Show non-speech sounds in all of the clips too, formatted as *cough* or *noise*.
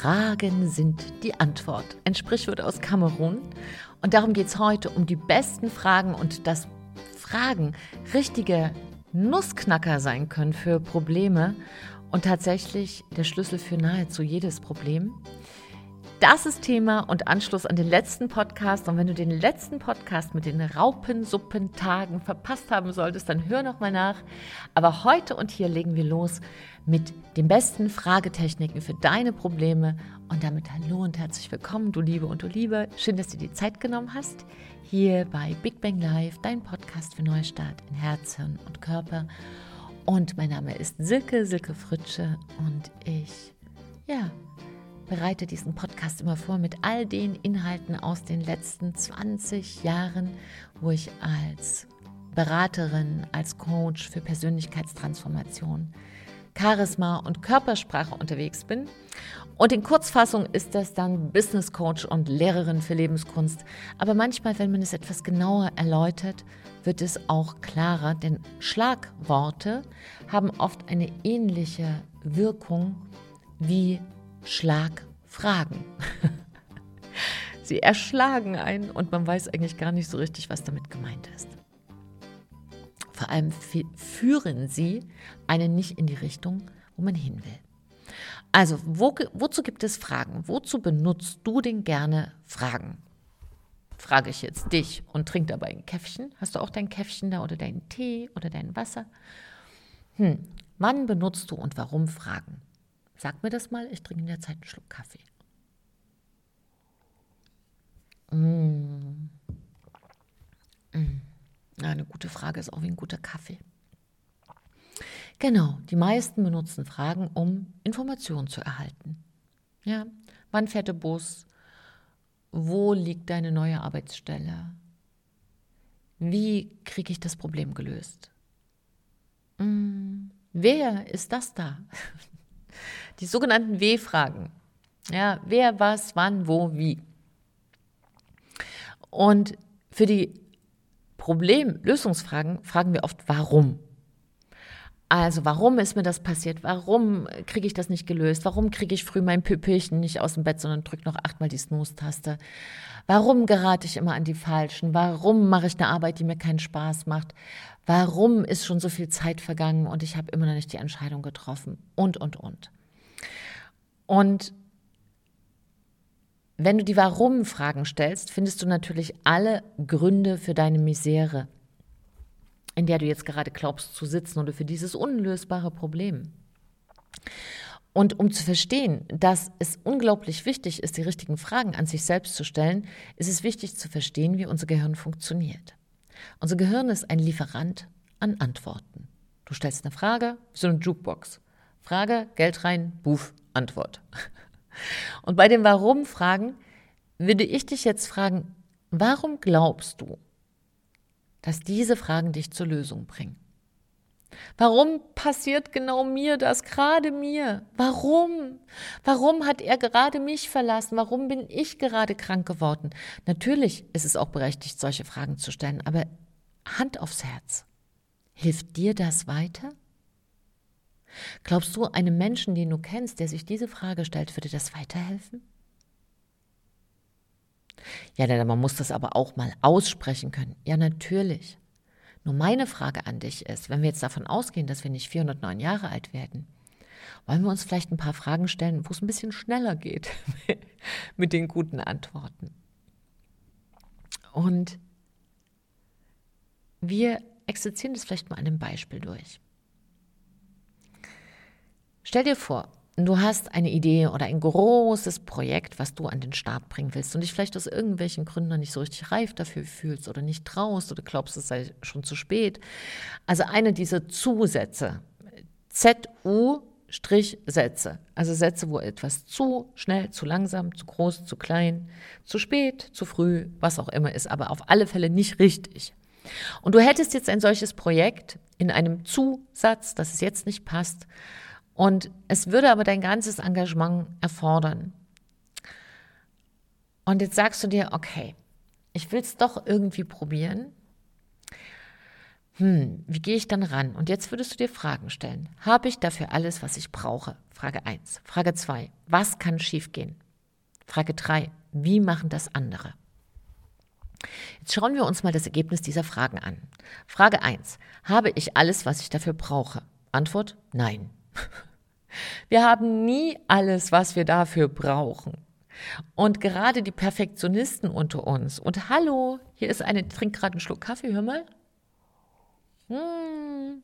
Fragen sind die Antwort. Ein Sprichwort aus Kamerun. Und darum geht es heute um die besten Fragen und dass Fragen richtige Nussknacker sein können für Probleme und tatsächlich der Schlüssel für nahezu jedes Problem. Das ist Thema und Anschluss an den letzten Podcast. Und wenn du den letzten Podcast mit den Raupensuppentagen verpasst haben solltest, dann hör noch mal nach. Aber heute und hier legen wir los mit den besten Fragetechniken für deine Probleme. Und damit hallo und herzlich willkommen, du Liebe und du Liebe. Schön, dass du dir Zeit genommen hast. Hier bei Big Bang Live, dein Podcast für Neustart in Herz, Hirn und Körper. Und mein Name ist Silke, Silke Fritsche. Und ich, ja, bereite diesen Podcast immer vor mit all den Inhalten aus den letzten 20 Jahren, wo ich als Beraterin, als Coach für Persönlichkeitstransformation, Charisma und Körpersprache unterwegs bin. Und in Kurzfassung ist das dann Business Coach und Lehrerin für Lebenskunst. Aber manchmal, wenn man es etwas genauer erläutert, wird es auch klarer, denn Schlagworte haben oft eine ähnliche Wirkung wie Schlagfragen. *laughs* Sie erschlagen einen und man weiß eigentlich gar nicht so richtig, was damit gemeint ist. Vor allem führen sie einen nicht in die Richtung, wo man hin will. Also, wo, wozu gibt es Fragen? Wozu benutzt du denn gerne Fragen? Frage ich jetzt dich und trink dabei ein Käffchen. Hast du auch dein Käffchen da oder deinen Tee oder dein Wasser? Hm, wann benutzt du und warum Fragen? Sag mir das mal, ich trinke in der Zeit einen Schluck Kaffee. Mm. Mm. Eine gute Frage ist auch wie ein guter Kaffee. Genau, die meisten benutzen Fragen, um Informationen zu erhalten. Ja, wann fährt der Bus? Wo liegt deine neue Arbeitsstelle? Wie kriege ich das Problem gelöst? Hm, wer ist das da? *laughs* Die sogenannten W-Fragen. Ja, wer, was, wann, wo, wie. Und für die Problemlösungsfragen fragen wir oft, warum. Also, warum ist mir das passiert? Warum kriege ich das nicht gelöst? Warum kriege ich früh mein Püppelchen nicht aus dem Bett, sondern drücke noch achtmal die Snooze-Taste? Warum gerate ich immer an die Falschen? Warum mache ich eine Arbeit, die mir keinen Spaß macht? Warum ist schon so viel Zeit vergangen und ich habe immer noch nicht die Entscheidung getroffen? Und, und, und. Und wenn du die Warum-Fragen stellst, findest du natürlich alle Gründe für deine Misere, in der du jetzt gerade glaubst zu sitzen oder für dieses unlösbare Problem. Und um zu verstehen, dass es unglaublich wichtig ist, die richtigen Fragen an sich selbst zu stellen, ist es wichtig zu verstehen, wie unser Gehirn funktioniert. Unser Gehirn ist ein Lieferant an Antworten. Du stellst eine Frage, so eine Jukebox. Frage, Geld rein, Buff, Antwort. Und bei den Warum-Fragen würde ich dich jetzt fragen, warum glaubst du, dass diese Fragen dich zur Lösung bringen? Warum passiert genau mir das, gerade mir? Warum? Warum hat er gerade mich verlassen? Warum bin ich gerade krank geworden? Natürlich ist es auch berechtigt, solche Fragen zu stellen, aber Hand aufs Herz. Hilft dir das weiter? Glaubst du, einem Menschen, den du kennst, der sich diese Frage stellt, würde das weiterhelfen? Ja, man muss das aber auch mal aussprechen können. Ja, natürlich. Nur meine Frage an dich ist, wenn wir jetzt davon ausgehen, dass wir nicht 409 Jahre alt werden, wollen wir uns vielleicht ein paar Fragen stellen, wo es ein bisschen schneller geht *laughs* mit den guten Antworten. Und wir exerzieren das vielleicht mal an einem Beispiel durch. Stell dir vor, du hast eine Idee oder ein großes Projekt, was du an den Start bringen willst und dich vielleicht aus irgendwelchen Gründen noch nicht so richtig reif dafür fühlst oder nicht traust oder glaubst, es sei schon zu spät. Also eine dieser Zusätze, ZU Sätze, also Sätze, wo etwas zu schnell, zu langsam, zu groß, zu klein, zu spät, zu früh, was auch immer ist, aber auf alle Fälle nicht richtig. Und du hättest jetzt ein solches Projekt in einem Zusatz, dass es jetzt nicht passt, und es würde aber dein ganzes Engagement erfordern. Und jetzt sagst du dir, okay, ich will es doch irgendwie probieren. hm, wie gehe ich dann ran? Und jetzt würdest du dir Fragen stellen. Habe ich dafür alles, was ich brauche? Frage 1. Frage 2. Was kann schiefgehen? Frage 3. Wie machen das andere? Jetzt schauen wir uns mal das Ergebnis dieser Fragen an. Frage 1. Habe ich alles, was ich dafür brauche? Antwort, nein. *laughs* Wir haben nie alles, was wir dafür brauchen. Und gerade die Perfektionisten unter uns. Und hallo, hier ist eine, trink gerade einen Schluck Kaffee, hör mal. Hm.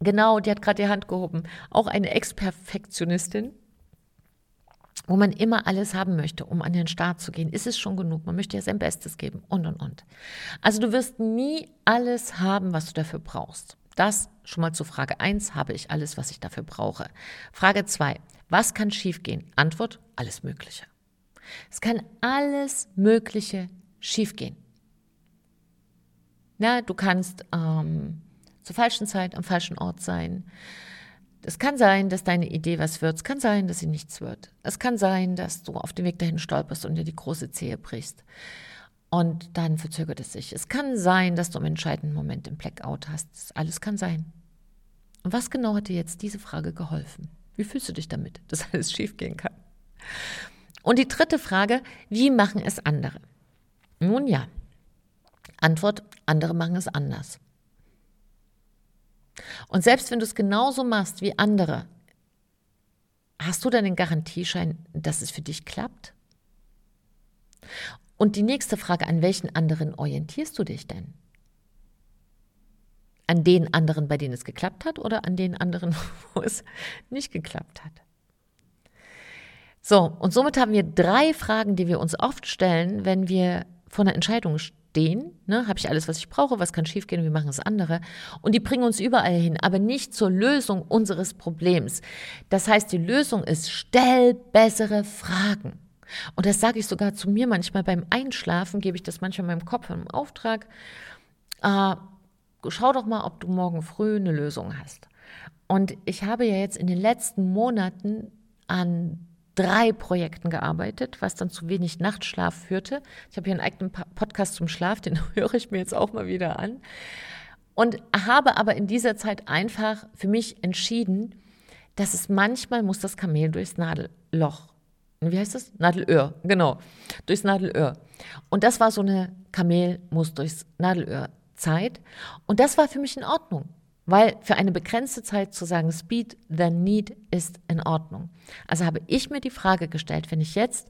Genau, die hat gerade die Hand gehoben. Auch eine Ex-Perfektionistin, wo man immer alles haben möchte, um an den Start zu gehen. Ist es schon genug? Man möchte ja sein Bestes geben und, und, und. Also du wirst nie alles haben, was du dafür brauchst. Das schon mal zu Frage 1, habe ich alles, was ich dafür brauche. Frage 2, was kann schiefgehen? Antwort, alles Mögliche. Es kann alles Mögliche schiefgehen. Na, du kannst ähm, zur falschen Zeit am falschen Ort sein. Es kann sein, dass deine Idee was wird. Es kann sein, dass sie nichts wird. Es kann sein, dass du auf dem Weg dahin stolperst und dir die große Zehe brichst. Und dann verzögert es sich. Es kann sein, dass du im entscheidenden Moment im Blackout hast. Das alles kann sein. Und was genau hat dir jetzt diese Frage geholfen? Wie fühlst du dich damit, *laughs* dass alles schiefgehen kann? Und die dritte Frage, wie machen es andere? Nun ja, Antwort, andere machen es anders. Und selbst wenn du es genauso machst wie andere, hast du dann den Garantieschein, dass es für dich klappt? Und die nächste Frage, an welchen anderen orientierst du dich denn? An den anderen, bei denen es geklappt hat oder an den anderen, *laughs* wo es nicht geklappt hat? So, und somit haben wir drei Fragen, die wir uns oft stellen, wenn wir vor einer Entscheidung stehen. Ne? Habe ich alles, was ich brauche? Was kann schiefgehen? Wie machen es andere? Und die bringen uns überall hin, aber nicht zur Lösung unseres Problems. Das heißt, die Lösung ist, stell bessere Fragen. Und das sage ich sogar zu mir manchmal beim Einschlafen, gebe ich das manchmal meinem Kopf im Auftrag. Äh, schau doch mal, ob du morgen früh eine Lösung hast. Und ich habe ja jetzt in den letzten Monaten an drei Projekten gearbeitet, was dann zu wenig Nachtschlaf führte. Ich habe hier einen eigenen Podcast zum Schlaf, den *laughs* höre ich mir jetzt auch mal wieder an. Und habe aber in dieser Zeit einfach für mich entschieden, dass es manchmal muss das Kamel durchs Nadelloch wie heißt das? Nadelöhr, genau, durchs Nadelöhr. Und das war so eine Kamel muss durchs Nadelöhr Zeit. Und das war für mich in Ordnung, weil für eine begrenzte Zeit zu sagen, Speed than Need ist in Ordnung. Also habe ich mir die Frage gestellt, wenn ich jetzt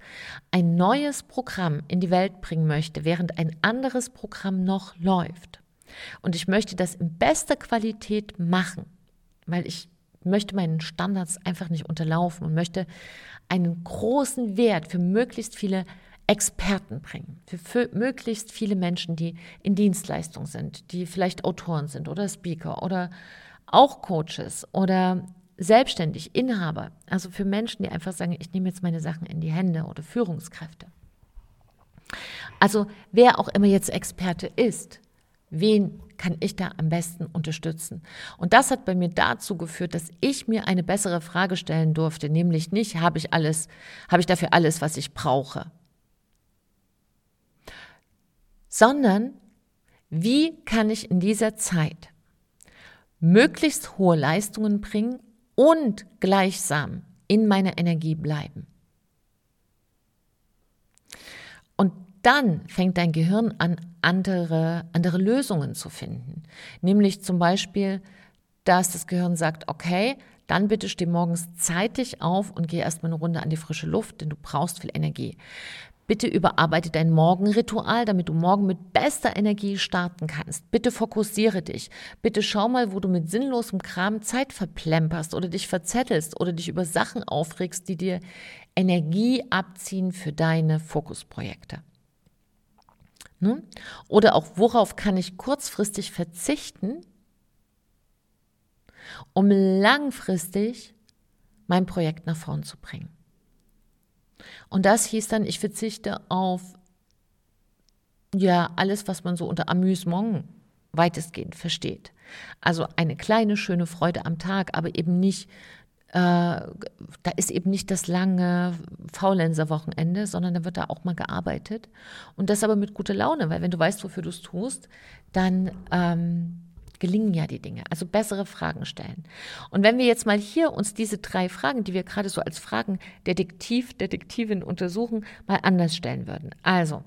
ein neues Programm in die Welt bringen möchte, während ein anderes Programm noch läuft, und ich möchte das in bester Qualität machen, weil ich möchte meinen Standards einfach nicht unterlaufen und möchte einen großen Wert für möglichst viele Experten bringen, für, für, möglichst viele Menschen, die in Dienstleistung sind, die vielleicht Autoren sind oder Speaker oder auch Coaches oder selbstständig, Inhaber, also für Menschen, die einfach sagen, ich nehme jetzt meine Sachen in die Hände oder Führungskräfte. Also wer auch immer jetzt Experte ist, wen kann ich da am besten unterstützen? Und das hat bei mir dazu geführt, dass ich mir eine bessere Frage stellen durfte, nämlich nicht, habe ich alles, habe ich dafür alles, was ich brauche? Sondern, wie kann ich in dieser Zeit möglichst hohe Leistungen bringen und gleichsam in meiner Energie bleiben? Und dann fängt dein Gehirn an, andere, andere Lösungen zu finden. Nämlich zum Beispiel, dass das Gehirn sagt, okay, dann bitte steh morgens zeitig auf und geh erstmal eine Runde an die frische Luft, denn du brauchst viel Energie. Bitte überarbeite dein Morgenritual, damit du morgen mit bester Energie starten kannst. Bitte fokussiere dich. Bitte schau mal, wo du mit sinnlosem Kram Zeit verplemperst oder dich verzettelst oder dich über Sachen aufregst, die dir Energie abziehen für deine Fokusprojekte. Ne? Oder auch, worauf kann ich kurzfristig verzichten, um langfristig mein Projekt nach vorn zu bringen. Und das hieß dann, ich verzichte auf ja alles, was man so unter Amüsement weitestgehend versteht. Also eine kleine schöne Freude am Tag, aber eben nicht da ist eben nicht das lange Faulenzer-Wochenende, sondern da wird da auch mal gearbeitet. Und das aber mit guter Laune, weil wenn du weißt, wofür du es tust, dann ähm, gelingen ja die Dinge. Also bessere Fragen stellen. Und wenn wir jetzt mal hier uns diese drei Fragen, die wir gerade so als Fragen Detektiv, Detektivin untersuchen, mal anders stellen würden. Also,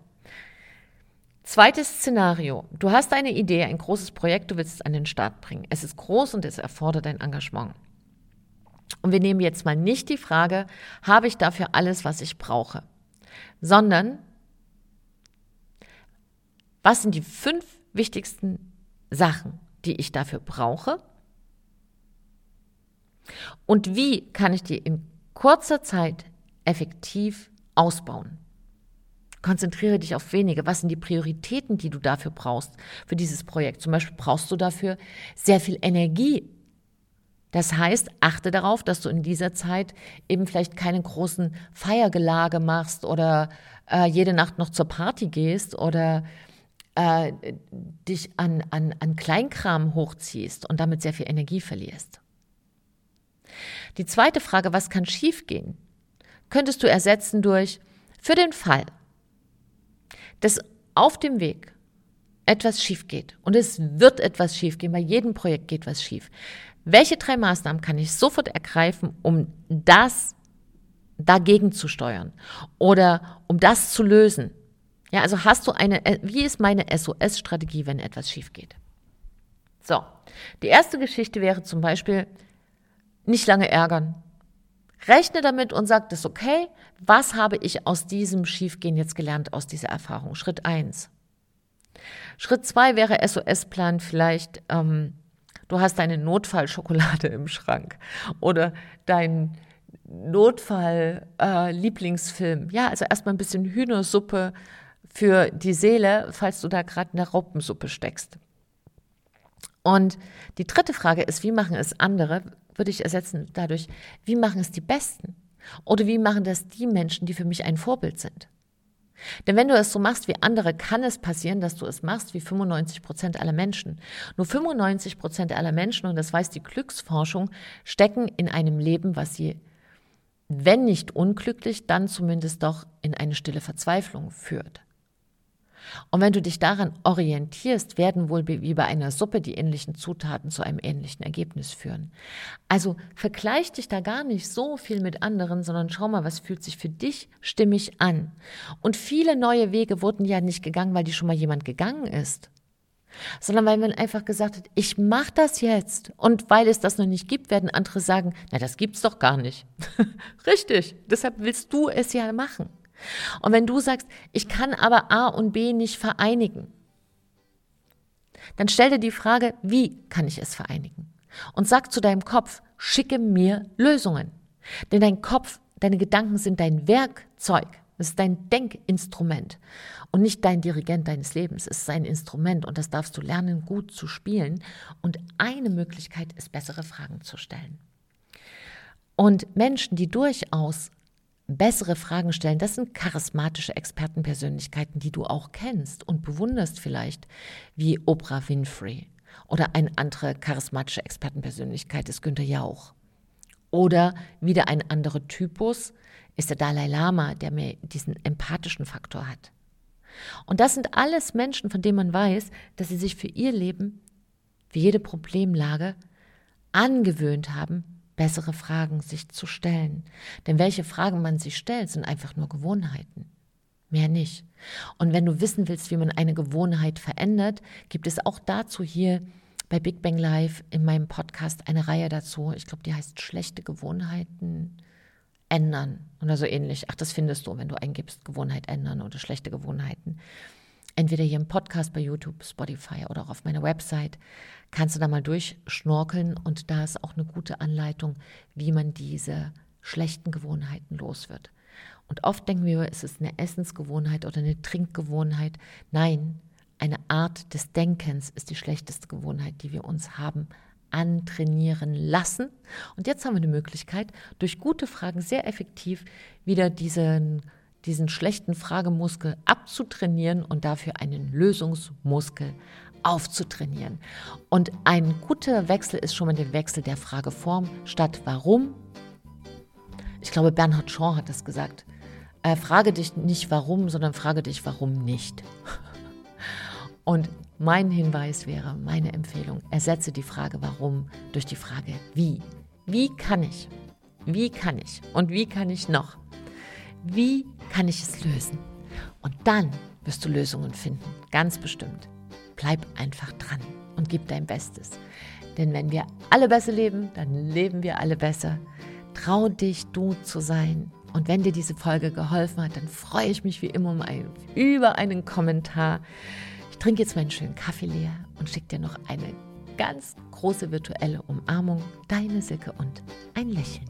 zweites Szenario. Du hast eine Idee, ein großes Projekt, du willst es an den Start bringen. Es ist groß und es erfordert dein Engagement. Und wir nehmen jetzt mal nicht die Frage, habe ich dafür alles, was ich brauche, sondern was sind die fünf wichtigsten Sachen, die ich dafür brauche? Und wie kann ich die in kurzer Zeit effektiv ausbauen? Konzentriere dich auf wenige. Was sind die Prioritäten, die du dafür brauchst für dieses Projekt? Zum Beispiel brauchst du dafür sehr viel Energie. Das heißt, achte darauf, dass du in dieser Zeit eben vielleicht keine großen Feiergelage machst oder äh, jede Nacht noch zur Party gehst oder äh, dich an, an, an Kleinkram hochziehst und damit sehr viel Energie verlierst. Die zweite Frage, was kann schiefgehen, könntest du ersetzen durch für den Fall, dass auf dem Weg etwas schief geht und es wird etwas schief gehen, bei jedem Projekt geht was schief. Welche drei Maßnahmen kann ich sofort ergreifen, um das dagegen zu steuern oder um das zu lösen? Ja, also hast du eine, äh, wie ist meine SOS-Strategie, wenn etwas schief geht? So, die erste Geschichte wäre zum Beispiel, nicht lange ärgern. Rechne damit und sag, das okay. Was habe ich aus diesem Schiefgehen jetzt gelernt, aus dieser Erfahrung? Schritt eins. Schritt zwei wäre SOS-Plan vielleicht, ähm, du hast deine Notfallschokolade im Schrank oder dein Notfall-Lieblingsfilm. Äh, ja, also erstmal ein bisschen Hühnersuppe für die Seele, falls du da gerade in der Raupensuppe steckst. Und die dritte Frage ist, wie machen es andere? Würde ich ersetzen dadurch, wie machen es die Besten? Oder wie machen das die Menschen, die für mich ein Vorbild sind? Denn wenn du es so machst wie andere, kann es passieren, dass du es machst wie 95 Prozent aller Menschen. Nur 95 Prozent aller Menschen, und das weiß die Glücksforschung, stecken in einem Leben, was sie, wenn nicht unglücklich, dann zumindest doch in eine stille Verzweiflung führt. Und wenn du dich daran orientierst, werden wohl wie bei einer Suppe die ähnlichen Zutaten zu einem ähnlichen Ergebnis führen. Also vergleich dich da gar nicht so viel mit anderen, sondern schau mal, was fühlt sich für dich stimmig an. Und viele neue Wege wurden ja nicht gegangen, weil die schon mal jemand gegangen ist sondern weil man einfach gesagt hat, ich mache das jetzt. Und weil es das noch nicht gibt, werden andere sagen, na, das gibt's doch gar nicht. *laughs* Richtig, deshalb willst du es ja machen. Und wenn du sagst, ich kann aber A und B nicht vereinigen, dann stell dir die Frage, wie kann ich es vereinigen? Und sag zu deinem Kopf, schicke mir Lösungen. Denn dein Kopf, deine Gedanken sind dein Werkzeug. Es ist dein Denkinstrument und nicht dein Dirigent deines Lebens. Es ist ein Instrument und das darfst du lernen, gut zu spielen. Und eine Möglichkeit ist, bessere Fragen zu stellen. Und Menschen, die durchaus bessere Fragen stellen. Das sind charismatische Expertenpersönlichkeiten, die du auch kennst und bewunderst vielleicht, wie Oprah Winfrey. Oder eine andere charismatische Expertenpersönlichkeit ist Günther Jauch. Oder wieder ein anderer Typus ist der Dalai Lama, der mir diesen empathischen Faktor hat. Und das sind alles Menschen, von denen man weiß, dass sie sich für ihr Leben, für jede Problemlage angewöhnt haben, bessere Fragen sich zu stellen. Denn welche Fragen man sich stellt, sind einfach nur Gewohnheiten. Mehr nicht. Und wenn du wissen willst, wie man eine Gewohnheit verändert, gibt es auch dazu hier bei Big Bang Live in meinem Podcast eine Reihe dazu. Ich glaube, die heißt schlechte Gewohnheiten ändern oder so ähnlich. Ach, das findest du, wenn du eingibst, Gewohnheit ändern oder schlechte Gewohnheiten entweder hier im Podcast bei YouTube, Spotify oder auch auf meiner Website, kannst du da mal durchschnorkeln und da ist auch eine gute Anleitung, wie man diese schlechten Gewohnheiten los wird. Und oft denken wir, es ist eine Essensgewohnheit oder eine Trinkgewohnheit. Nein, eine Art des Denkens ist die schlechteste Gewohnheit, die wir uns haben antrainieren lassen. Und jetzt haben wir die Möglichkeit, durch gute Fragen sehr effektiv wieder diesen diesen schlechten Fragemuskel abzutrainieren und dafür einen Lösungsmuskel aufzutrainieren. Und ein guter Wechsel ist schon mal der Wechsel der Frageform statt warum. Ich glaube, Bernhard Shaw hat das gesagt. Äh, frage dich nicht warum, sondern frage dich warum nicht. *laughs* Und mein Hinweis wäre, meine Empfehlung, ersetze die Frage warum durch die Frage wie. Wie kann ich? Wie kann ich? Und wie kann ich noch? Wie kann ich es lösen? Und dann wirst du Lösungen finden, ganz bestimmt. Bleib einfach dran und gib dein Bestes. Denn wenn wir alle besser leben, dann leben wir alle besser. Trau dich, du zu sein. Und wenn dir diese Folge geholfen hat, dann freue ich mich wie immer um ein, über einen Kommentar. Ich trinke jetzt meinen schönen Kaffee leer und schicke dir noch eine ganz große virtuelle Umarmung. Deine Silke und ein Lächeln.